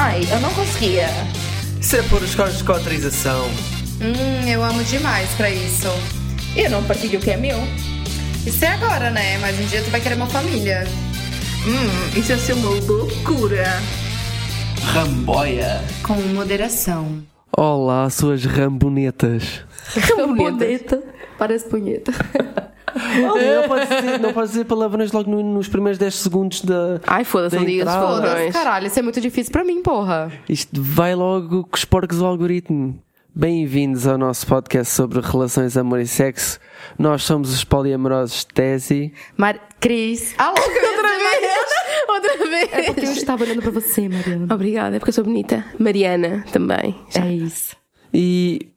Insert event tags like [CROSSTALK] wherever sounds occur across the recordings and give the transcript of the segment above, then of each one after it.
Ai, eu não conseguia. Isso é por os códigos de cotrização. Hum, eu amo demais pra isso. Eu não partilho o que é meu. Isso é agora, né? Mas um dia tu vai querer uma família. Hum, isso ia ser uma loucura. Ramboia. Com moderação. Olá, suas rambonetas. Boneta. Parece punheta. [LAUGHS] não podes dizer, não dizer palavrões logo no- nos primeiros 10 segundos da. Ai, foda-se, da não digas. Foda-se, caralho, isso é muito difícil pra mim, porra. Isto vai logo com os porcos do algoritmo. Bem-vindos ao nosso podcast sobre relações, amor e sexo. Nós somos os poliamorosos Tesi. Mar... Cris. Alô, [LAUGHS] Outra vez! Outra vez! É porque eu estava olhando pra você, Mariana. Obrigada, é porque eu sou bonita. Mariana também. É isso. E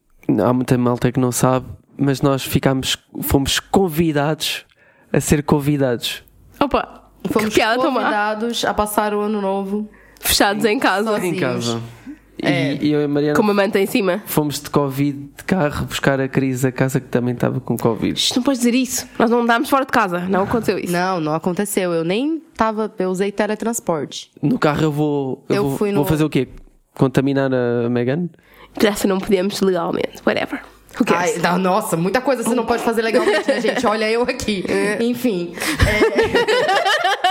há muita malta que não sabe, mas nós ficámos, fomos convidados a ser convidados. Opa! Fomos que convidados a passar o ano novo. Fechados em casa. Sozinhos. Em casa. E, É. e eu e a Mariana Com uma manta em cima. fomos de Covid de carro buscar a Cris a casa que também estava com Covid. Isto não podes dizer isso. Nós não andámos fora de casa. Não aconteceu isso. Não, não aconteceu. Eu nem tava. Eu usei teletransporte. No carro eu vou. Eu, Eu vou, fui no- vou fazer o quê? Contaminar a Megan? Dessa não podemos legalmente. Whatever. Who cares? Ai, não, nossa, muita coisa você não pode fazer legalmente, né, gente? Olha eu aqui. [LAUGHS] Enfim. é. [LAUGHS]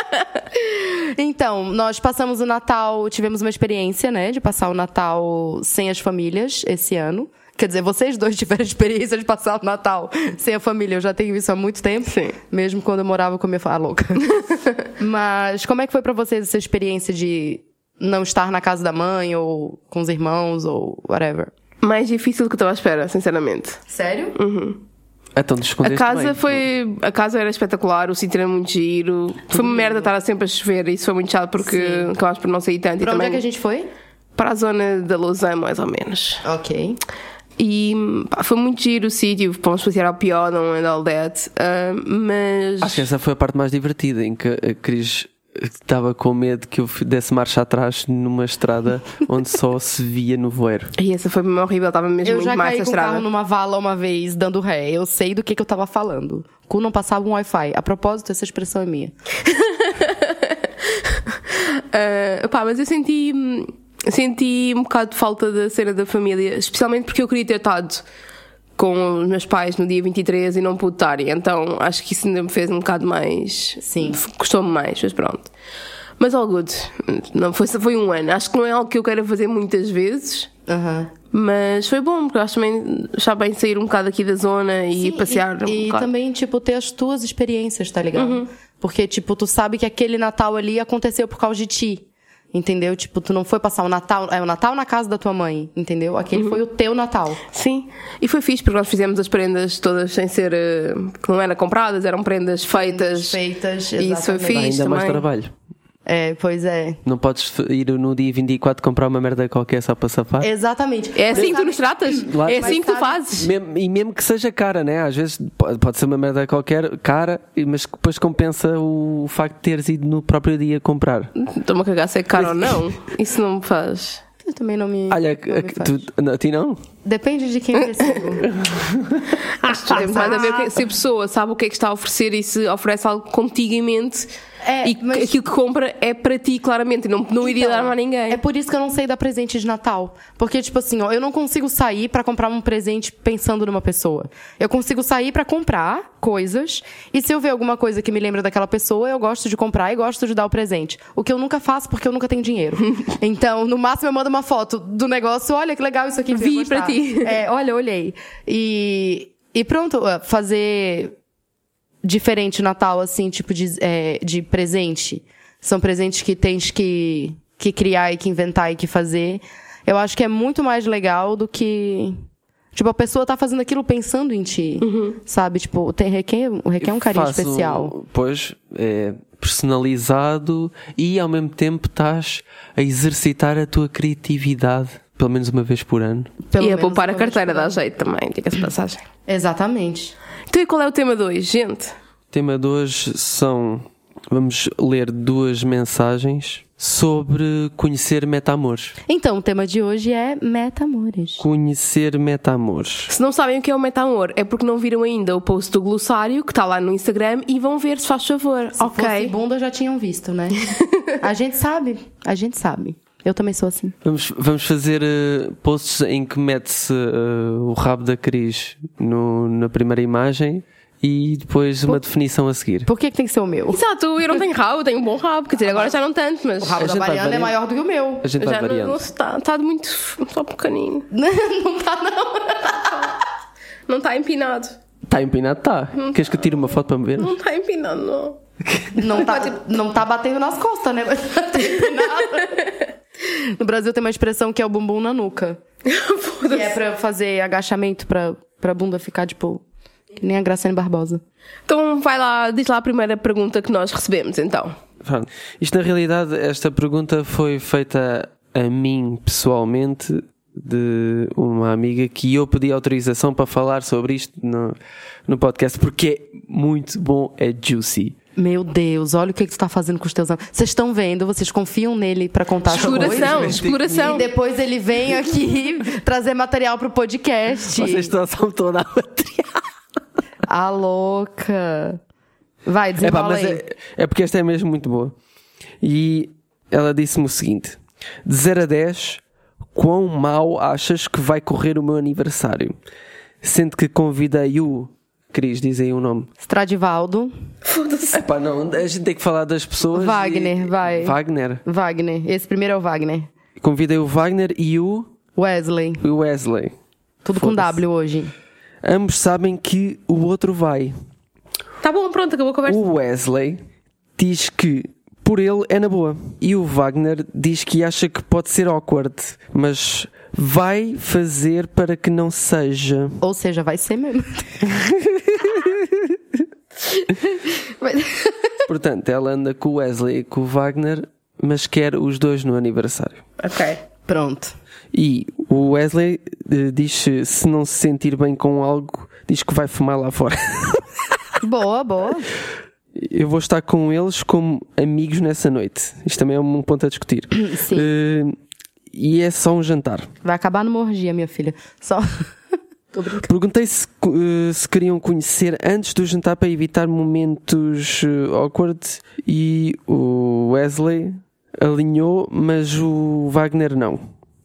Então, nós passamos o Natal, tivemos uma experiência, né, de passar o Natal sem as famílias esse ano. Quer dizer, vocês dois [LAUGHS] tiveram a experiência de passar o Natal sem a família. Eu já tenho isso há muito tempo. Sim. Mesmo quando eu morava com a minha família. Ah, louca. Mas como é que foi pra vocês essa experiência de não estar na casa da mãe, ou com os irmãos, ou whatever? Mais difícil do que eu estava à espera, sinceramente. Sério? Então, te A casa bem. foi. A casa era espetacular, o sítio era muito giro. Foi uma merda estar sempre a chover e isso foi muito chato porque Sim. acabámos por não sair tanto. Pra e onde também é que a gente foi? Para a zona da Lausanne, mais ou menos. Ok. E pá, foi muito giro o sítio, fomos passear ao Piodon and all that. ah, mas. Acho que essa foi a parte mais divertida, em que a Cris estava com medo que eu desse marcha atrás numa estrada [LAUGHS] onde só se via no voeiro. E essa foi horrível, estava mesmo Eu muito já mais caí com o estrada. carro numa vala uma vez, dando ré. Eu sei do que, que eu tava falando. Cu não passava um Wi-Fi. A propósito, essa expressão é minha. [LAUGHS] Ah, pá, mas eu senti, senti um bocado de falta da cena da família, especialmente porque eu queria ter estado com os meus pais no dia 23 e não pude estar. Então acho que isso ainda me fez um bocado mais. Sim. Custou-me mais, mas pronto. Mas all good. Não, foi, foi um ano. Acho que não é algo que eu quero fazer muitas vezes. Aham. Mas foi bom, porque acho também já bem sair um bocado aqui da zona e Sim, passear E, um e também, tipo, ter as tuas experiências, tá ligado? Uhum. Porque, tipo, tu sabe que aquele Natal ali aconteceu por causa de ti. Entendeu? Tipo, tu não foi passar o Natal. É o Natal na casa da tua mãe, entendeu? Aquele Uhum. foi o teu Natal. Sim, e foi fixe porque nós fizemos as prendas todas sem ser. eh, que não eram compradas, eram prendas feitas. Feitas, E isso foi exatamente. Dá fixe ainda mais também. trabalho. É, pois é. Não podes ir no dia 24 comprar uma merda qualquer só para safar? Exatamente. É assim que tu Sabe- nos tratas? Claro. É assim Mas que tu sabe- fazes? Mesmo- e mesmo que seja cara, né? Às vezes pode ser uma merda qualquer, cara, mas depois compensa o facto de teres ido no próprio dia comprar. Estou-me a cagar se é caro ou não. Isso não me faz. Eu também não me. Olha, não me tu, a ti não? Depende de quem [LAUGHS] eu recebo. Acho que tem mais a ver com se a pessoa sabe o que é que está a oferecer e se oferece algo contigo em mente É, e que mas- aquilo que compra é para ti, claramente, não, não iria Então, dar mais a ninguém. É por isso que eu não sei dar presente de Natal. Porque, tipo assim, ó, eu não consigo sair pra comprar um presente pensando numa pessoa. Eu consigo sair pra comprar coisas. E se eu ver alguma coisa que me lembra daquela pessoa, eu gosto de comprar e gosto de dar o presente. O que eu nunca faço porque eu nunca tenho dinheiro. [LAUGHS] então, no máximo, eu mando uma foto do negócio. Olha que legal isso aqui. Vi vai gostar." pra ti. É, olha, olhei. E, e pronto, fazer diferente o Natal, assim, tipo de, é, de presente. São presentes que tens que, que criar e que inventar e que fazer. Eu acho que é muito mais legal do que. Tipo, a pessoa tá fazendo aquilo pensando em ti. Sabe? Tipo, tem, requer, requer um carinho Faço, especial. Pois, é personalizado e ao mesmo tempo estás a exercitar a tua criatividade, pelo menos uma vez por ano. Pelo e a poupar a carteira dá jeito também, diga-se de passagem. Exatamente. Então, e qual é o tema de hoje, gente? O tema de hoje são. Vamos ler duas mensagens sobre conhecer meta-amores. Então, o tema de hoje é meta-amores. Conhecer meta-amores. Se não sabem o que é o meta-amor, é porque não viram ainda o post do glossário que está lá no Instagram e vão ver se faz favor. Se ok. fosse bunda, já tinham visto, né? [LAUGHS] a gente sabe. A gente sabe. Eu também sou assim. Vamos, vamos fazer uh, posts em que mete-se uh, o rabo da Cris no, na primeira imagem e depois uma definição a seguir. Por que, que tem que ser o meu? Exato, eu não tenho rabo, tenho um bom rabo, quer dizer, agora já não tanto, mas O rabo A da vai Mariana é maior do que o meu. A gente vai já não, variando. não está, está de muito só pequenino. [LAUGHS] não tá, não. Não está empinado. Está empinado? Tá. Queres que eu tire uma foto para me ver? Não está empinado, não. Não [LAUGHS] tá, não tá batendo nas costas, né? Mas [LAUGHS] tá empinado. [LAUGHS] No Brasil tem uma expressão que é o bumbum na nuca. Que é pra fazer agachamento pra, pra bunda ficar, tipo, que nem a Graciane Barbosa. Então vai lá, diz lá a primeira pergunta que nós recebemos, então. Pronto. Isto na realidade, esta pergunta foi feita a mim pessoalmente de uma amiga que eu pedi autorização para falar sobre isto no, no podcast porque é muito bom, é juicy. Meu Deus, olha o que, que tu tá fazendo com os teus amigos. Vocês estão vendo, vocês confiam nele pra contar as coisas. Exploração, coisas. exploração. E depois ele vem aqui [LAUGHS] trazer material pro podcast. Vocês estão toda a [LAUGHS] material. A louca. Vai, É, desenrola é, é porque esta é mesmo muito boa. E ela disse-me o seguinte: de 0 a 10, quão mal achas que vai correr o meu aniversário? Sendo que convidei o. Cris, diz aí o nome. Stradivaldo, Foda-se. Epá, não, a gente tem que falar das pessoas. Wagner, e- vai. Wagner. Wagner. Esse primeiro é o Wagner. Convidei o Wagner e o Wesley. o Wesley. Tudo com. W hoje. Ambos sabem que o outro vai. Tá bom, pronto, acabou a conversa. O Wesley diz que por ele é na boa. E o Wagner diz que acha que pode ser awkward, mas vai fazer para que não seja. Ou seja, vai ser mesmo. [LAUGHS] Portanto, ela anda com o Wesley e com o Wagner, mas quer os dois no aniversário. Ok. Pronto. E o Wesley eh, diz que se não se sentir bem com algo, diz que vai fumar lá fora. [LAUGHS] Boa, boa. Eu vou estar com eles como amigos nessa noite. Isto também é um ponto a discutir. Sim. Eh, e é só um jantar. Vai acabar numa orgia, minha filha. Só. [LAUGHS] Tô brincando. Perguntei se, eh, se queriam conhecer antes do jantar para evitar momentos eh, awkward e o Wesley alinhou, mas o Wagner não.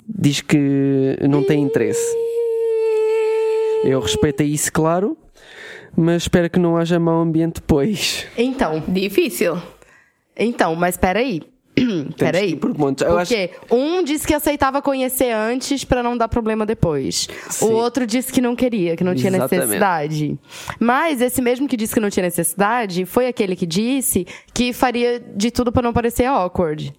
Diz que não tem interesse. Eu respeitei isso, claro, mas espero que não haja mau ambiente depois. Então, Difícil. então, mas peraí. Peraí. por pontos. Eu Porque um disse que aceitava conhecer antes pra não dar problema depois. Sim. O outro disse que não queria, que não tinha Exatamente. necessidade. Mas esse mesmo que disse que não tinha necessidade foi aquele que disse que faria de tudo pra não parecer awkward.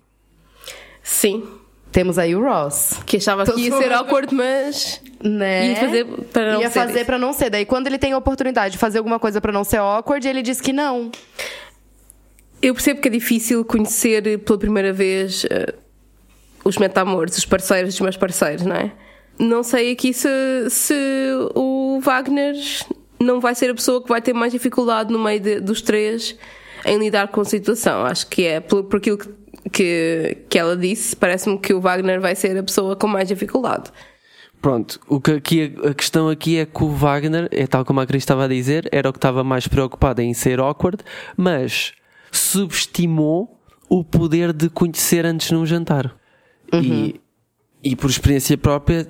Sim. Temos aí o Ross. Que achava que ia ser awkward, mas. Né? Ia fazer para não Ia ser fazer isso. pra não ser. Daí quando ele tem a oportunidade de fazer alguma coisa pra não ser awkward, ele diz que não. Eu percebo que é difícil conhecer pela primeira vez eh, os metamores, os parceiros dos meus parceiros, não é? Não sei aqui se, se o Wagner não vai ser a pessoa que vai ter mais dificuldade no meio de- dos três em lidar com a situação. Acho que é por, por aquilo que, que, que ela disse, parece-me que o Wagner vai ser a pessoa com mais dificuldade. Pronto, o que aqui, a questão aqui é que o Wagner, é tal como a Cris estava a dizer, era o que estava mais preocupado em ser awkward, mas subestimou o poder de conhecer antes num jantar. E, e por experiência própria,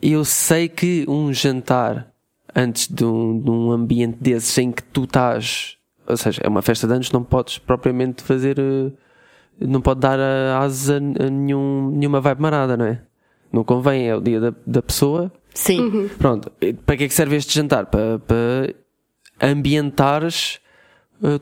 eu sei que um jantar antes de um, de um ambiente desses em que tu estás, ou seja, é uma festa de anos, não podes propriamente fazer, eh, não pode dar a asa a nenhum, nenhuma vibe marada, não é? Não convém, é o dia da, da pessoa. Sim. Pronto, e para que é que serve este jantar? Para, para ambientares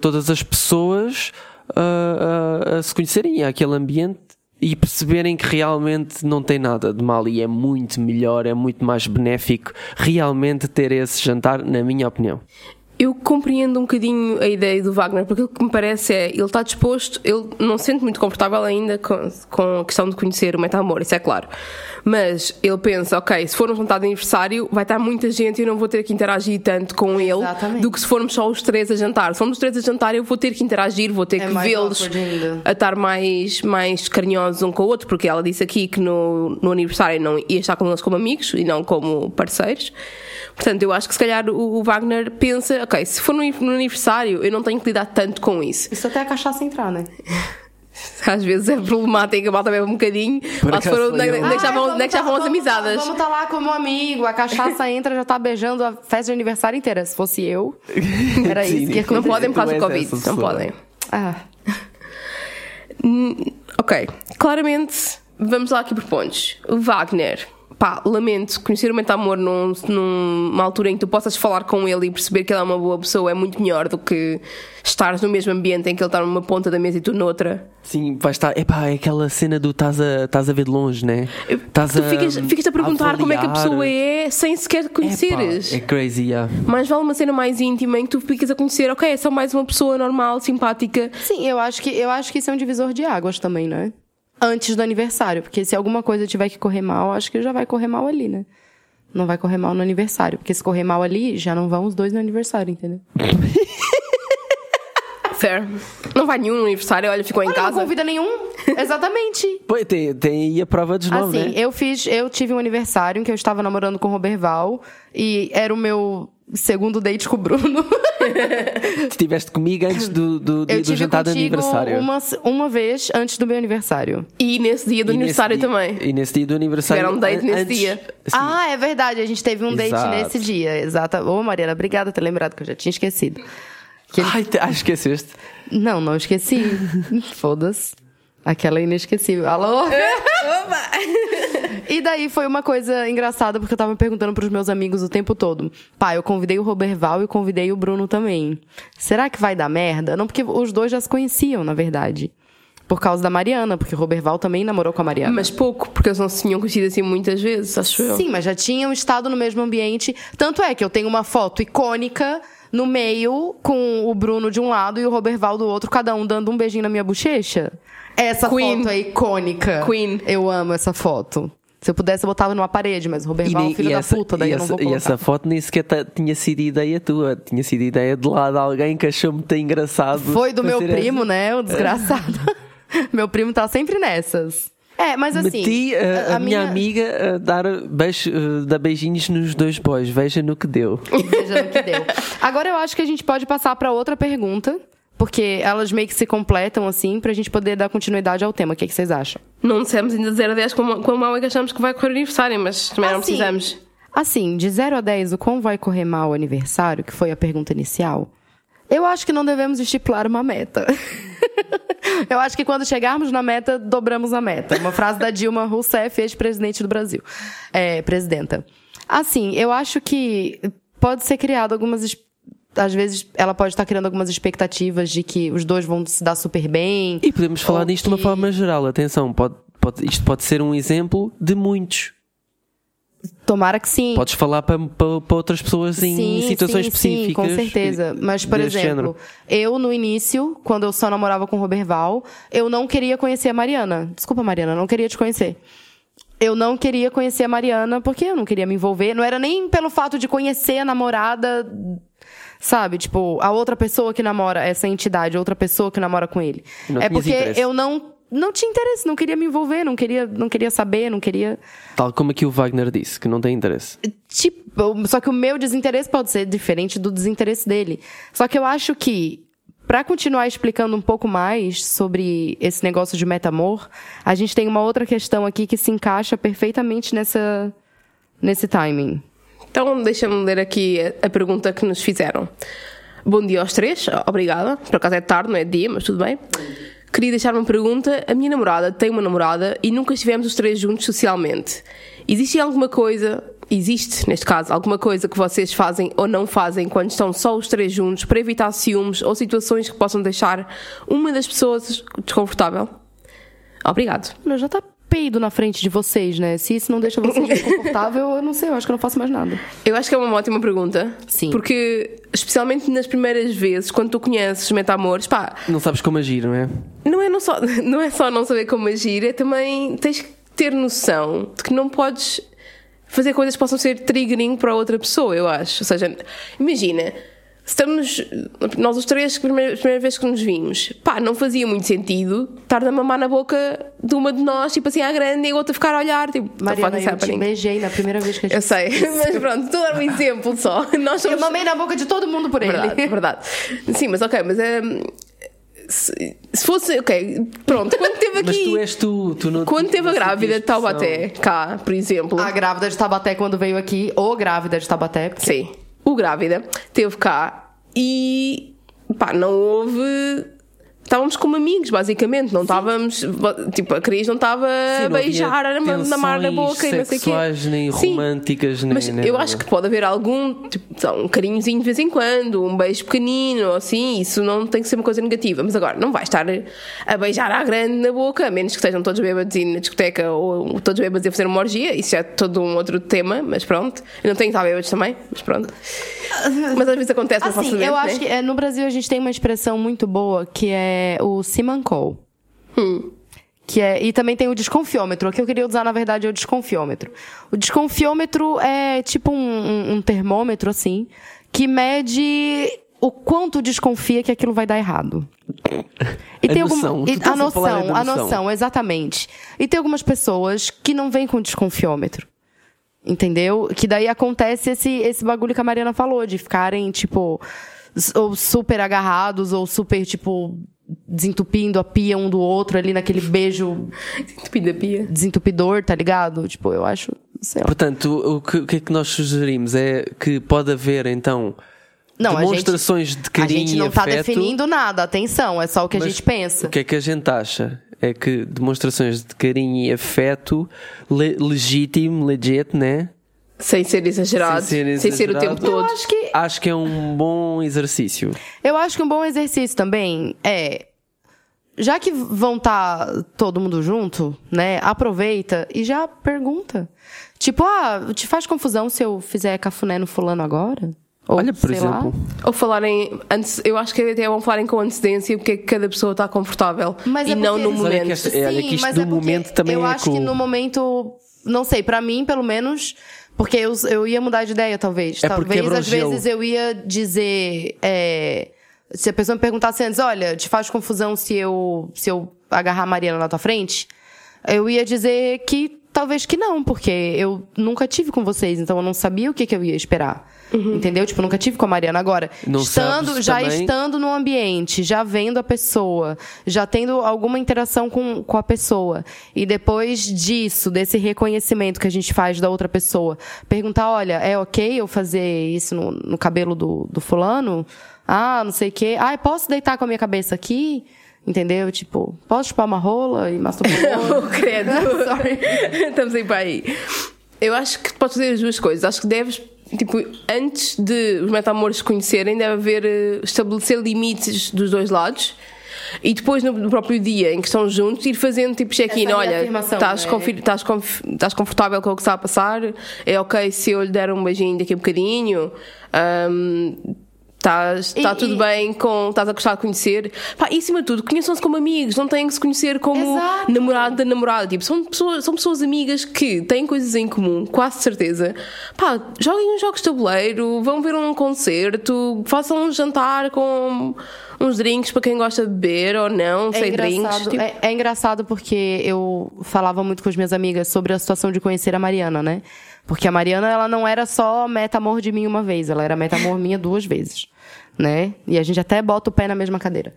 todas as pessoas ah, ah, a se conhecerem àquele ambiente e perceberem que realmente não tem nada de mal e é muito melhor, é muito mais benéfico realmente ter esse jantar, na minha opinião. Eu compreendo um bocadinho a ideia do Wagner, porque o que me parece é ele está disposto, ele não se sente muito confortável ainda com, com a questão de conhecer o meta-amor, isso é claro. Mas ele pensa, ok, se for um jantar de aniversário, vai estar muita gente e eu não vou ter que interagir tanto com ele Exatamente. do que se formos só os três a jantar. Se formos os três a jantar, eu vou ter que interagir, vou ter É que vê-los a estar mais, mais carinhosos um com o outro, porque ela disse aqui que no, no aniversário não ia estar com eles como amigos e não como parceiros. Portanto, eu acho que se calhar o, o Wagner pensa, ok, se for no, no aniversário, eu não tenho que lidar tanto com isso. Isso até a cachaça entrar, né? [LAUGHS] Às vezes é problemático, a malta bebe um bocadinho. Por Lá se acaso for, onde é onde é que já vão, é tá- vão as tá- amizades? Vamos estar lá como amigo. A cachaça [LAUGHS] entra, já tá beijando a festa de aniversário inteira. Se fosse eu, era Sim, isso que Não podem por causa do Covid. Não pessoa. podem. Ah, [LAUGHS] Ok, claramente, vamos lá aqui por pontos. O Wagner, pá, lamento, conhecer o metamor num, numa altura em que tu possas falar com ele e perceber que ele é uma boa pessoa é muito melhor do que estares no mesmo ambiente em que ele está numa ponta da mesa e tu noutra. Sim, vai estar. Epá, é aquela cena do estás a, a ver de longe, né? Estás tu ficas, ficas a perguntar como é que a pessoa é sem sequer conheceres. Epá, é crazy, yeah. Mais vale uma cena mais íntima em que tu ficas a conhecer, ok, é só mais uma pessoa normal, simpática. sim, eu acho, que, eu acho que isso é um divisor de águas também, né? Antes do aniversário. Porque se alguma coisa tiver que correr mal, acho que já vai correr mal ali, né? Não vai correr mal no aniversário. Porque se correr mal ali, já não vão os dois no aniversário, entendeu? [LAUGHS] Fair. Não vai nenhum no aniversário, olha, ficou em Olha, não casa. convida nenhum. Exatamente. [LAUGHS] Pô, tem, tem a prova dos nove, Assim, né? eu fiz, eu tive um aniversário em que eu estava namorando com o Roberval e era o meu segundo date com o Bruno. [LAUGHS] Estiveste comigo antes do, do do tive jantar de contigo aniversário. uma, uma vez antes do meu aniversário. E nesse dia do E aniversário dia- também. E nesse dia do aniversário. Tiveram um date nesse antes- dia. Sim. Ah, é verdade, a gente teve um date Exato. nesse dia, exata. Ô, Mariana, obrigada por ter lembrado que eu já tinha esquecido. Que ele- Ai, te- ah, esqueceste. Não, não esqueci. [LAUGHS] Foda-se. Aquela inesquecível. Alô? [LAUGHS] E daí foi uma coisa engraçada, porque eu tava perguntando pros meus amigos o tempo todo. Pá, eu convidei o Roberval e convidei o Bruno também. Será que vai dar merda? Não, porque os dois já se conheciam, na verdade. Por causa da Mariana, porque o Roberval também namorou com a Mariana. Mas pouco, porque eles não se tinham conhecido assim muitas vezes, acho eu. Sim, mas já tinham estado no mesmo ambiente. Tanto é que eu tenho uma foto icônica no meio, com o Bruno de um lado e o Roberval do outro, cada um dando um beijinho na minha bochecha. Essa Queen. foto é icônica. Queen. Eu amo essa foto. Se eu pudesse, eu botava numa parede, mas o Roberval é um filho da essa, puta, daí e eu não essa- vou e colocar. essa foto nem sequer ta- tinha sido ideia tua, tinha sido ideia de lá de alguém que achou muito engraçado. Foi do meu primo, né? O desgraçado. [LAUGHS] meu primo tá sempre nessas. É, mas essa- assim. Meti a, a minha amiga a dar, beijo, eh, dar beijinhos nos dois boys, veja no que deu. Veja no que deu. Agora eu acho que a gente pode passar para outra pergunta, porque elas meio que se completam assim, pra gente poder dar continuidade ao tema. O que, que vocês acham? Não dissemos ainda de 0 a 10 quão, quão mal é que achamos que vai correr o aniversário, mas também não Assim, precisamos. Assim, de 0 a 10, o quão vai correr mal o aniversário, que foi a pergunta inicial, eu acho que não devemos estipular uma meta. [LAUGHS] eu acho que quando chegarmos na meta, dobramos a meta. Uma frase da Dilma Rousseff, ex-presidente do Brasil. É, presidenta. Assim, eu acho que pode ser criado algumas às vezes ela pode estar criando algumas expectativas de que os dois vão se dar super bem. E podemos falar Ou disto de uma que- forma geral, atenção, pode, pode- isto pode ser um exemplo de muitos. Tomara que sim. Podes falar para, para, para outras pessoas em Sim, situações sim, específicas. Sim, com certeza. Mas, por exemplo, género. eu no início, quando eu só namorava com o Roberval, eu não queria conhecer a Mariana. Desculpa, Mariana, não queria te conhecer. Eu não queria conhecer a Mariana porque eu não queria me envolver. Não era nem pelo fato de conhecer a namorada, sabe? Tipo, a outra pessoa que namora essa entidade, a outra pessoa que namora com ele. Não é porque interesse. eu não não tinha interesse, não queria me envolver, não queria, não queria saber, não queria Tal como aqui o Wagner disse, que não tem interesse. Tipo, só que o meu desinteresse pode ser diferente do desinteresse dele. Só que eu acho que, pra continuar explicando um pouco mais sobre esse negócio de metamor, a gente tem uma outra questão aqui que se encaixa perfeitamente nessa, nesse timing. Então, deixa-me ler aqui a, pergunta que nos fizeram. Bom dia aos três, obrigada. Por acaso é tarde, não é dia, mas tudo bem. Queria deixar uma pergunta. A minha namorada tem uma namorada e nunca estivemos os três juntos socialmente. Existe alguma coisa, existe neste caso, alguma coisa que vocês fazem ou não fazem quando estão só os três juntos para evitar ciúmes ou situações que possam deixar uma das pessoas desconfortável? Obrigado. Não, já tá peido na frente de vocês, né? Se isso não deixa vocês [LAUGHS] desconfortável, eu não sei, eu acho que eu não faço mais nada. Eu acho que é uma ótima pergunta. Sim. Porque, especialmente nas primeiras vezes, quando tu conheces metamores, pá, Não sabes como agir, não é? não é, não, só, [LAUGHS] não é só não saber como agir, é também tens que ter noção de que não podes fazer coisas que possam ser triggering para outra pessoa, eu acho. Ou seja, imagina. Estamos, nós os três, primeira, primeira vez que nos vimos, pá, não fazia muito sentido estar a mamar na boca de uma de nós, tipo assim, à grande, e a outra ficar a olhar, tipo, "The Mariana, eu te happening?" beijei na primeira vez que a Eu gente... sei, mas pronto, estou a dar um exemplo só. [LAUGHS] Nós Eu somos mamei na boca de todo mundo por ele. Verdade, verdade. Sim, mas ok, mas é. se, se fosse. Ok, pronto, quando teve aqui. Mas tu és tu, tu não Quando teve a grávida de. Taubaté, cá, por exemplo. A grávida de Tabaté, quando veio aqui, ou grávida de Tabaté, porque Sim. O grávida teve cá e pá, não houve. Estávamos como amigos, basicamente. Não estávamos. Tipo, a Cris não estava a beijar a na mar na boca e não sei o quê. sexuais, nem Sim. românticas, nem- Mas nem eu nada. acho que pode haver algum. Tipo, um carinhozinho de vez em quando, um beijo pequenino, assim. Isso não tem que ser uma coisa negativa. Mas agora, não vai estar a beijar à grande na boca, a menos que estejam todos bêbados e na discoteca ou todos bêbados a fazer uma orgia. Isso é todo um outro tema, mas pronto. Eu não tenho que estar bêbados também, mas pronto. Mas às vezes acontece, Assim, faço eu né? acho que é, no Brasil a gente tem uma expressão muito boa que é o simancol. Hum. Que é, e também tem o desconfiômetro. O que eu queria usar, na verdade, é o desconfiômetro. O desconfiômetro é tipo um, um- um termômetro, assim, que mede o quanto desconfia que aquilo vai dar errado. E A noção. Tu e- estás a a noção, a noção. noção, exatamente. E tem algumas pessoas que não vêm com desconfiômetro. Entendeu? Que daí acontece esse, esse bagulho que a Mariana falou, de ficarem, tipo, ou super agarrados, ou super, tipo, desentupindo a pia um do outro ali naquele beijo Tupida pia. desentupidor, tá ligado? Tipo, eu acho, sei lá. Portanto, o que, o que é que nós sugerimos é que pode haver então Não, a gente, demonstrações de a carinho gente não e tá afeto. definindo nada, atenção, é só o que a gente pensa. O que é que a gente acha? É que demonstrações de carinho e afeto le- legítimo, legit, né? Sem ser exagerado. Sem Sem ser ser, o tempo todo. Eu acho que Acho que é um bom exercício. Eu acho que um bom exercício também é. Já que vão estar todo mundo junto, né? Aproveita e já pergunta. Tipo, ah, te faz confusão se eu fizer cafuné no fulano agora? Ou, Olha, por sei lá. exemplo, Ou falarem antes, eu acho que até é bom falarem com antecedência porque é que cada pessoa está confortável Mas e é não no Mas olha momento. que esta- É, olha que isto mas do porque momento também eu é acho que no momento, não sei, pra mim, pelo menos, porque eu, eu ia mudar de ideia, talvez. É talvez, às vezes, eu ia dizer. é, se a pessoa me perguntasse antes, olha, te faz confusão se eu, se eu agarrar a Mariana na tua frente? Eu ia dizer que talvez que não, porque eu nunca tive com vocês, então eu não sabia o que, que eu ia esperar. Entendeu? Tipo, nunca tive com a Mariana. Agora, Não estando, já também- estando no ambiente, já vendo a pessoa, já tendo alguma interação com, com a pessoa, e depois disso, desse reconhecimento que a gente faz da outra pessoa, perguntar, olha, é ok eu fazer isso no, no cabelo do, do fulano? Ah, não sei o quê. Ah, posso deitar com a minha cabeça aqui? Entendeu? Tipo, posso chupar uma rola e masturbar uma [LAUGHS] Oh, credo. [LAUGHS] Estamos aí para aí. Eu acho que podes fazer as duas coisas. Acho que deves, tipo, antes de os metamores se conhecerem, deve haver eh, estabelecer limites dos dois lados. E depois, no, próprio dia em que estão juntos, ir fazendo tipo check-in. Essa Olha, estás, é? estás, estás confortável com o que está a passar? É ok se eu lhe der um beijinho daqui a bocadinho? Ahm, Estás, está E- tudo e- bem com. Estás a gostar de conhecer. Pá, e acima de tudo, conheçam-se como amigos, não têm que se conhecer como Exato. namorado da namorada. Tipo, são pessoas, são pessoas amigas que têm coisas em comum, quase certeza. Pá, joguem uns jogos de tabuleiro, vão ver um concerto, façam um jantar com uns drinks para quem gosta de beber ou não, É sem drinks. Tipo, é, é engraçado porque eu falava muito com as minhas amigas sobre a situação de conhecer a Mariana, né? Porque a Mariana, ela não era só meta-amor de mim uma vez, ela era meta-amor minha duas vezes, né? E a gente até bota o pé na mesma cadeira.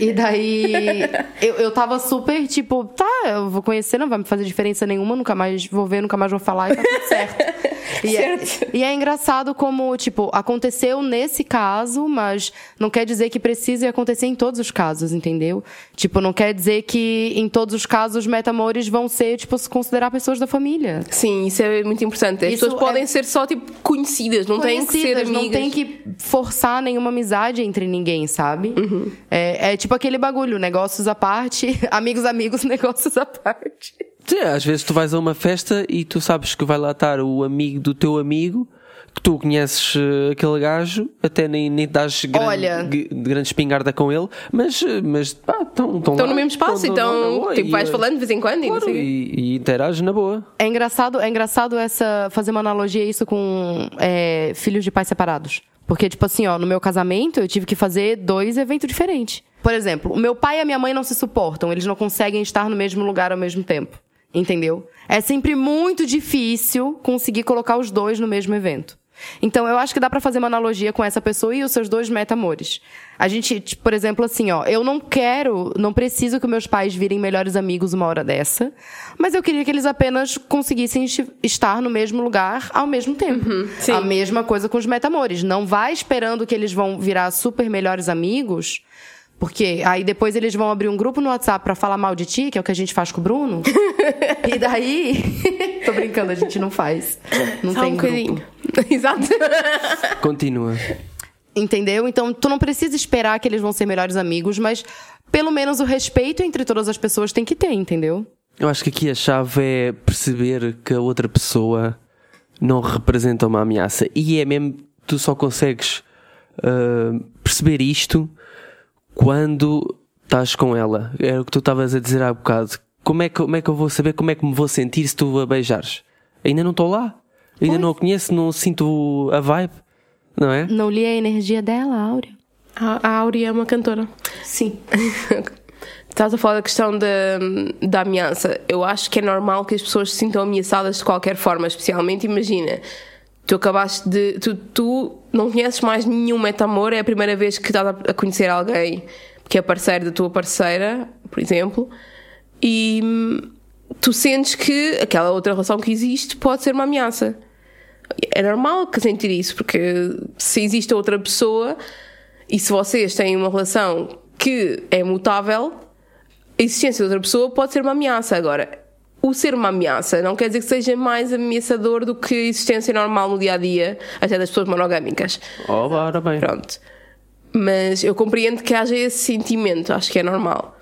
E daí, [LAUGHS] eu, eu tava super, tipo, tá, eu vou conhecer, não vai me fazer diferença nenhuma, nunca mais vou ver, nunca mais vou falar e tá tudo certo. E é, e é engraçado como, tipo, aconteceu nesse caso, mas não quer dizer que precise acontecer em todos os casos, entendeu? Tipo, não quer dizer que em todos os casos metamores vão ser, tipo, se considerar pessoas da família. Sim, isso é muito importante. As Isso pessoas podem é- ser só tipo conhecidas, não têm que ser amigas. não tem que forçar nenhuma amizade entre ninguém, sabe? Uhum. É, é tipo aquele bagulho, negócios à parte, [LAUGHS] amigos, amigos, [LAUGHS] negócios à parte. Sim, às vezes tu vais a uma festa e tu sabes que vai lá estar o amigo do teu amigo, que tu conheces eh, aquele gajo, até nem, nem dás grande, Olha. g- grande espingarda com ele, mas, eh, mas pá, estão, estão, no mesmo espaço, então boa, tipo, vais eh, falando de vez em quando e não Claro, sei o quê. e, e interages na boa. É engraçado, é engraçado essa fazer uma analogia isso com é, filhos de pais separados. Porque, tipo assim, ó, no meu casamento eu tive que fazer dois eventos diferentes. Por exemplo, o meu pai e a minha mãe não se suportam, eles não conseguem estar no mesmo lugar ao mesmo tempo. Entendeu? É sempre muito difícil conseguir colocar os dois no mesmo evento. Então eu acho que dá pra fazer uma analogia com essa pessoa e os seus dois meta-amores. A gente, por exemplo, assim, ó, eu não quero, não preciso que meus pais virem melhores amigos uma hora dessa, mas eu queria que eles apenas conseguissem estar no mesmo lugar ao mesmo tempo. sim. A mesma coisa com os metamores. Não vai esperando que eles vão virar super melhores amigos, porque aí depois eles vão abrir um grupo no WhatsApp pra falar mal de ti, que é o que a gente faz com o Bruno. [LAUGHS] e daí. [LAUGHS] Tô brincando, a gente não faz. Não Só tem um grupo. [LAUGHS] Exato. Continua. Entendeu? Então, tu não precisa esperar que eles vão ser melhores amigos, mas pelo menos o respeito entre todas as pessoas tem que ter, entendeu? Eu acho que aqui a chave é perceber que a outra pessoa não representa uma ameaça. E é mesmo, tu só consegues ah, perceber isto quando estás com ela. Era o que tu estavas a dizer há bocado. Como é, que, como é que eu vou saber como é que me vou sentir se tu a beijares? Ainda não estou lá. Ainda não a conheço, não sinto a vibe. Não é? Não li a energia dela, Áurea. A, a Áurea é uma cantora. Sim. [LAUGHS] Estás a falar da questão da, da ameaça. Eu acho que é normal que as pessoas se sintam ameaçadas de qualquer forma, especialmente, imagina, tu acabaste de. Tu, tu não conheces mais nenhum metamor, é a primeira vez que estás a, conhecer alguém que é parceiro da tua parceira, por exemplo, e hum, tu sentes que aquela outra relação que existe pode ser uma ameaça. É normal que sentir isso, porque se existe outra pessoa e se vocês têm uma relação que é mutável, a existência de outra pessoa pode ser uma ameaça. Agora, o ser uma ameaça não quer dizer que seja mais ameaçador do que a existência normal no dia a dia, até das pessoas monogâmicas. Oh, ora bem. Pronto. Mas eu compreendo que haja esse sentimento, acho que é normal.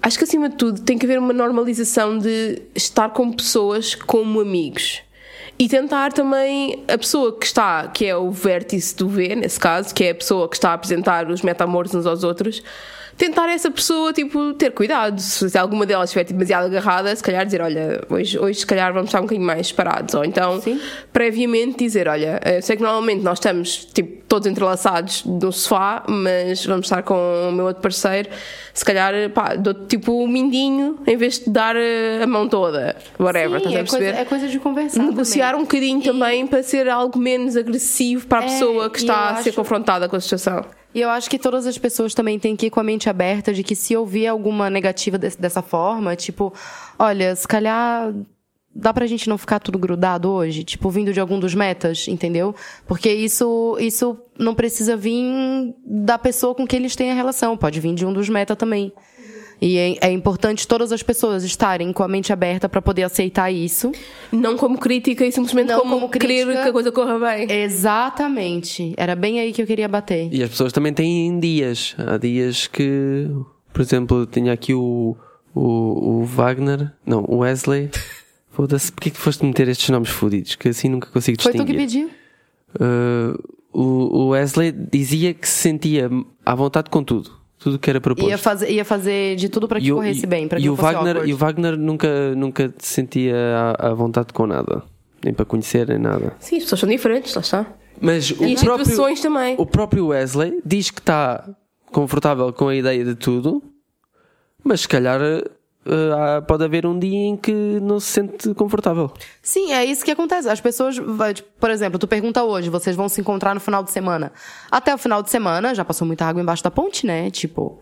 Acho que acima de tudo tem que haver uma normalização de estar com pessoas como amigos. E tentar também a pessoa que está, que é o vértice do V, nesse caso, que é a pessoa que está a apresentar os metamores uns aos outros, tentar essa pessoa, tipo, ter cuidado. Se alguma delas estiver tipo, demasiado agarrada, se calhar dizer, olha, hoje, hoje se calhar vamos estar um bocadinho mais separados. Ou então, Sim. previamente dizer, olha, eu sei que normalmente nós estamos, tipo, todos entrelaçados no sofá, mas vamos estar com o meu outro parceiro, se calhar, pá, dou tipo um mindinho em vez de dar eh, a mão toda. Whatever, Sim, estás a é, perceber? coisa, é coisa de conversar. Negociar também. um bocadinho também para ser algo menos agressivo para a É, pessoa que e está a ser acho- confrontada com a situação. E eu acho que todas as pessoas também têm que ir com a mente aberta de que se ouvir alguma negativa des- dessa forma, tipo, olha, se calhar dá pra gente não ficar tudo grudado hoje, tipo, vindo de algum dos metas, entendeu? Porque isso, isso não precisa vir da pessoa com quem eles têm a relação, pode vir de um dos meta também. E é, é importante todas as pessoas estarem com a mente aberta pra poder aceitar isso. Não como crítica e simplesmente Não como, como crítica. que a coisa corra bem. Exatamente. Era bem aí que eu queria bater. E as pessoas também têm dias. Há dias que, por exemplo, tinha aqui o, o, o Wagner, não, o Wesley. [LAUGHS] Foda-se, porquê que foste meter estes nomes fodidos? Que assim nunca consigo Foi tu distinguir. que pediu? Uh, o, o Wesley dizia que se sentia à vontade com tudo. Tudo que era proposto. Ia fazer, ia fazer de tudo pra que E corresse e- bem, pra que e o Wagner awkward. E o Wagner nunca, nunca se sentia à, à vontade com nada. Nem para conhecer, nem nada. Sim, as pessoas são diferentes, lá está. Mas o E as próprio, também. o próprio Wesley diz que está confortável com a ideia de tudo, mas se calhar há- pode haver um dia em que não se sente confortável. Sim, é isso que acontece. As pessoas, vai, tipo, por exemplo, tu pergunta hoje, vocês vão se encontrar no final de semana. Até o final de semana já passou muita água embaixo da ponte, né? Tipo.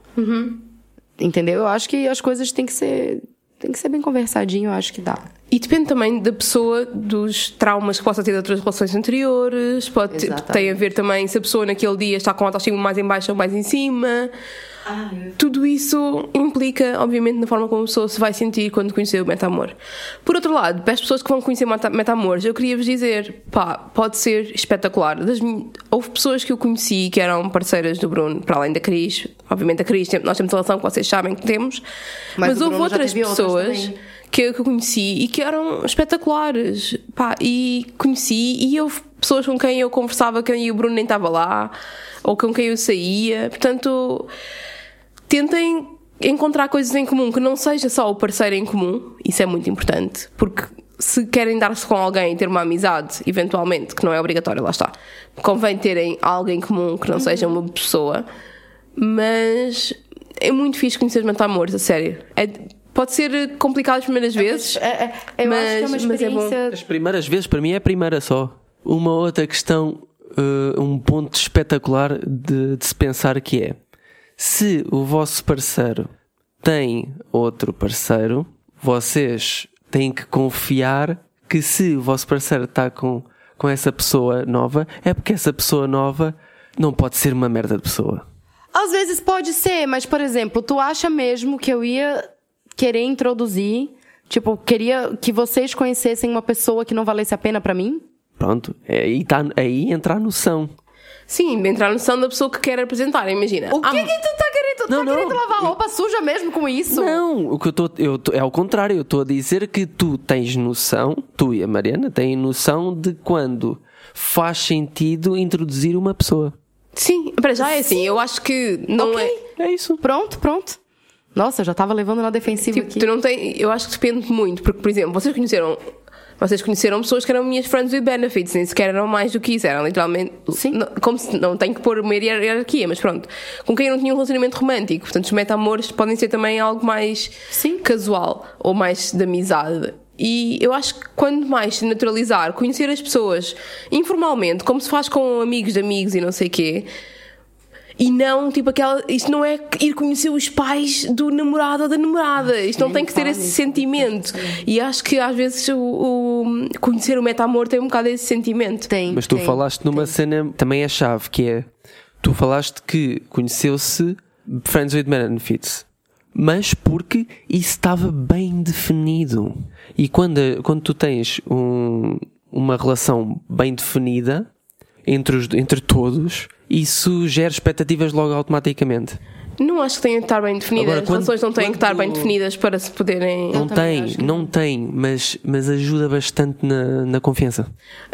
Entendeu? Eu acho que as coisas têm que ser. Tem que ser bem conversadinho, eu acho que dá. E depende também da pessoa, dos traumas que possa ter de outras relações anteriores, pode ter, tem a ver também se a pessoa naquele dia está com a autoestima mais em baixo ou mais em cima. Tudo isso implica, obviamente, na forma como a pessoa se vai sentir quando conhecer o metamor. Por outro lado, para as pessoas que vão conhecer meta- metamores, eu queria vos dizer, pá, pode ser espetacular. Das Houve pessoas que eu conheci que eram parceiras do Bruno, para além da Cris. Obviamente, a Cris, nós temos a relação que vocês sabem que temos, Mas mas, houve outras pessoas que eu, conheci e que eram espetaculares. Pá, e conheci e houve pessoas com quem eu conversava que o Bruno nem estava lá ou com quem eu saía. Portanto, tentem encontrar coisas em comum que não seja só o parceiro em comum. Isso é muito importante, porque se querem dar-se com alguém e ter uma amizade, eventualmente, que não é obrigatório, lá está, convém terem algo em comum que não seja uma pessoa, mas é muito fixe conhecer os metamores, a sério. É, pode ser complicado as primeiras vezes. É, é, eu acho que é uma Mas- mas é bom. experiência. As primeiras vezes, para mim, é a primeira só. uma outra questão, uh, um ponto espetacular de, de se pensar que é se o vosso parceiro tem outro parceiro, vocês têm que confiar que se o vosso parceiro está com, com essa pessoa nova, é porque essa pessoa nova não pode ser uma merda de pessoa. Às vezes pode ser, mas, por exemplo, tu acha mesmo que eu ia querer introduzir, tipo, queria que vocês conhecessem uma pessoa que não valesse a pena pra mim? Pronto, é aí, tá, aí entra a noção. Sim, entrar na noção da pessoa que quer apresentar, imagina. O que Ah, que tu tá querendo? Tu Não, tá querendo não. lavar roupa suja mesmo com isso? Não, o que eu estou. eu tô- É ao contrário, eu estou a dizer que tu tens noção, tu e a Mariana têm noção de quando faz sentido introduzir uma pessoa. Sim, para já é assim. Eu acho que não Ok. é. É isso. Pronto, pronto. Nossa, eu já tava levando na defensiva Tipo, aqui. tu não tem. Eu acho que depende muito, porque, por exemplo, vocês conheceram. Vocês conheceram pessoas que eram minhas friends with benefits, nem sequer eram mais do que isso, eram literalmente. Sim. não- como se não tenho que pôr uma hier- hierarquia, mas pronto. Com quem eu não tinha um relacionamento romântico. Portanto, os meta-amores podem ser também algo mais Sim. casual ou mais de amizade. E eu acho que quando mais se naturalizar, conhecer as pessoas informalmente, como se faz com amigos de amigos e não sei quê. E não, tipo, aquela. Isto não é ir conhecer os pais do namorado ou da namorada. Isto não tem que ter esse sentimento. E acho que às vezes o, o- conhecer o meta-amor tem um bocado esse sentimento. Tem. Mas tu tem, falaste numa tem. cena também é chave, que é tu falaste que conheceu-se Friends with Benefits, mas porque isso estava bem definido. E quando, quando tu tens um- uma relação bem definida entre, os, entre todos, isso gera expectativas logo automaticamente. Não acho que tenham que estar bem definidas. Agora, As quando- relações não têm que estar bem quando- definidas para se poderem. Não tem, que não tem, mas, mas ajuda bastante na, na confiança.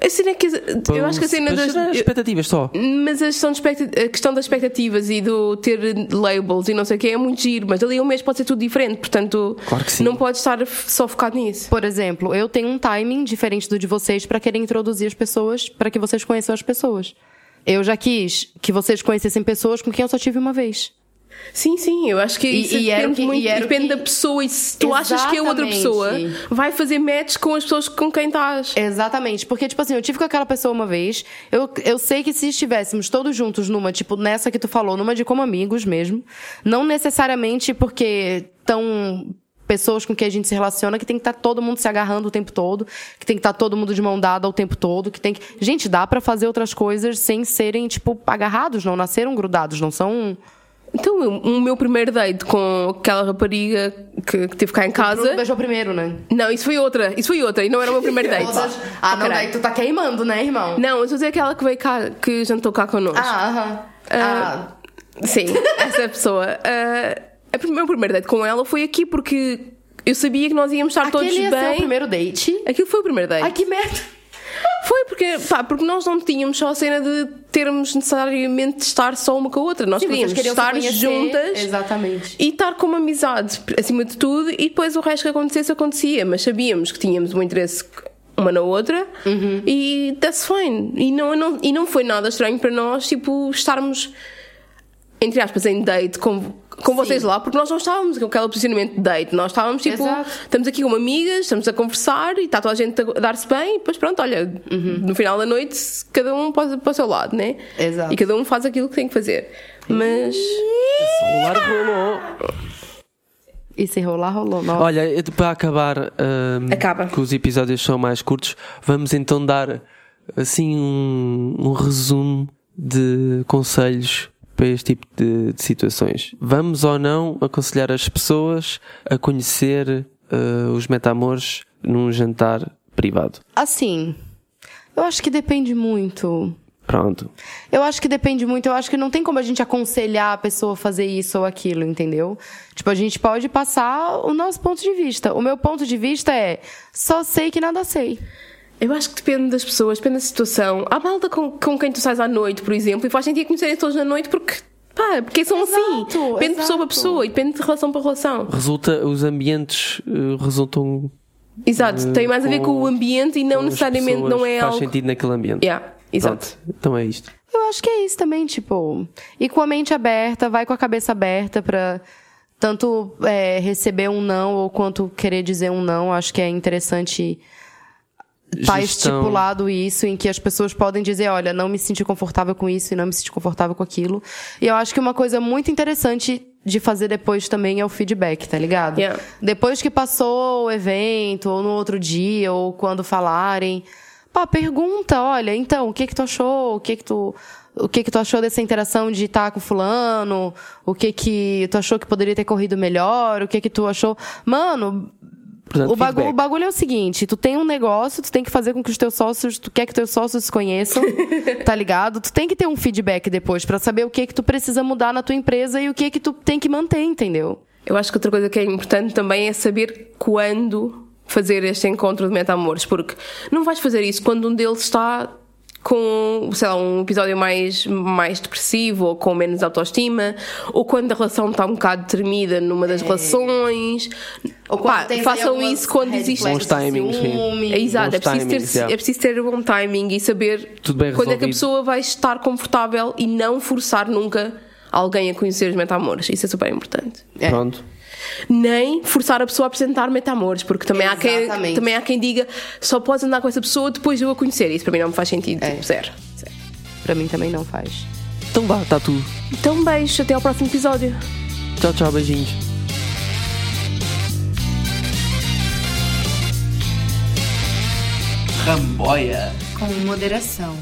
A cena que. Eu acho que a cena Para das. expectativas só. Mas a questão, a questão das expectativas e do ter labels e não sei o que é muito giro, mas ali um mês pode ser tudo diferente, portanto Claro que sim. não pode estar só focado nisso. Por exemplo, eu tenho um timing diferente do de vocês pra querer introduzir as pessoas, pra que vocês conheçam as pessoas. Eu já quis que vocês conhecessem pessoas com quem eu só tive uma vez. Sim, sim, eu acho que E- isso e depende que- muito, depende que- da pessoa e se tu achas que a outra pessoa Exatamente. vai fazer match com as pessoas com quem estás. Exatamente, porque, tipo assim, eu tive com aquela pessoa uma vez. Eu, eu sei que se estivéssemos todos juntos numa, tipo, nessa que tu falou, numa de como amigos mesmo, não necessariamente porque tão pessoas com quem a gente se relaciona que tem que estar todo mundo se agarrando o tempo todo, que tem que estar todo mundo de mão dada o tempo todo, que tem que. Gente, dá pra fazer outras coisas sem serem, tipo, agarrados, não nasceram grudados, não são. Então, o meu primeiro date com aquela rapariga que, que teve cá em casa. Bruno beijou primeiro, né? Não, isso foi outra, isso foi outra, e não era o meu primeiro [LAUGHS] date. Ah, não, daí tu tá queimando, né, irmão? Não, eu dizer aquela que veio cá, que jantou cá connosco. Ah, aham. Ah, Sim, essa pessoa. Ah, a prim- o meu primeiro date com ela foi aqui porque eu sabia que nós íamos estar Aquele todos ia ser o bem. primeiro date. Aquilo foi o primeiro date. Ai, que merda. Foi porque, pá, porque nós não tínhamos só a cena de termos necessariamente de estar só uma com a outra. Nós Sim, queríamos estar conhecer, juntas Exatamente. e estar como amizade acima de tudo e depois o resto que acontecesse acontecia. Mas sabíamos que tínhamos um interesse uma na outra Uhum. e that's fine. E não, não, e não foi nada estranho para nós, tipo, estarmos entre aspas, em date com, com vocês lá, porque nós não estávamos com aquele posicionamento de date, nós estávamos tipo, Exato. estamos aqui como amigas, estamos a conversar e está toda a gente a dar-se bem, e depois pronto, olha, no final da noite cada um para, para o seu lado, né? Exato. E cada um faz aquilo que tem que fazer. Mas Se rolar, rolou. E se rolar, rolou. Não. Olha, para acabar, ahm, Acaba. que os episódios são mais curtos, vamos então dar assim um, um resumo de conselhos para este tipo de, de situações. Vamos ou não aconselhar as pessoas a conhecer ah, os metamores num jantar privado? Assim, eu acho que depende muito. Pronto. Eu acho que depende muito. Eu acho que não tem como a gente aconselhar a pessoa a fazer isso ou aquilo, entendeu? Tipo, a gente pode passar o nosso ponto de vista. O meu ponto de vista é: só sei que nada sei. Eu acho que depende das pessoas, depende da situação. Há malta com, com quem tu sais à noite, por exemplo, e faz sentido conhecerem todos na noite porque, pá, porque são assim. Exato, Depende de pessoa para exato. pessoa e depende de relação para relação. Resulta, os ambientes eh, resultam Exato, tem mais a ver com o ambiente e não necessariamente não é faz algo. sentido naquele ambiente. Yeah, exato. Pronto, então é isto. Eu acho que é isso também, tipo. E com a mente aberta, vai com a cabeça aberta pra tanto é, receber um não ou quanto querer dizer um não. Acho que é interessante tá Gestão. estipulado isso, em que as pessoas podem dizer, olha, não me senti confortável com isso e não me senti confortável com aquilo. E eu acho que uma coisa muito interessante de fazer depois também é o feedback, tá ligado? Yeah. Depois que passou o evento, ou no outro dia, ou quando falarem, pá, pergunta, olha, então, o que que tu achou? O que que tu o que que tu achou dessa interação de estar com fulano? O que que tu achou que poderia ter corrido melhor? O que que tu achou? Mano, Portanto, o, bagu- feedback. o bagulho é o seguinte, tu tem um negócio, tu tem que fazer com que os teus sócios, tu quer que teus sócios se conheçam, [LAUGHS] tá ligado? Tu tem que ter um feedback depois pra saber o que que tu precisa mudar na tua empresa e o que que tu tem que manter, entendeu? Eu acho que outra coisa que é importante também é saber quando fazer este encontro de meta-amores, porque não vais fazer isso quando um deles está com, sei lá, um episódio mais, mais depressivo ou com menos autoestima, ou quando a relação está um bocado tremida numa das relações. Pá, façam isso quando existe. Bons timings, sim. É exato, é preciso, ter, timings, yeah. é preciso ter um bom timing e saber Tudo bem quando é que a resolvido. pessoa vai estar confortável e não forçar nunca alguém a conhecer os meta-amores. Isso é super importante É. Pronto. Nem forçar a pessoa a apresentar metamores, porque também há, quem, também há quem diga só podes andar com essa pessoa depois de eu a conhecer. Isso para mim não me faz sentido, É. tipo, zero. Pra mim também não faz. Então vá, está tudo. Então, beijo, até ao próximo episódio. Tchau, tchau, beijinhos. Ramboia. Com moderação.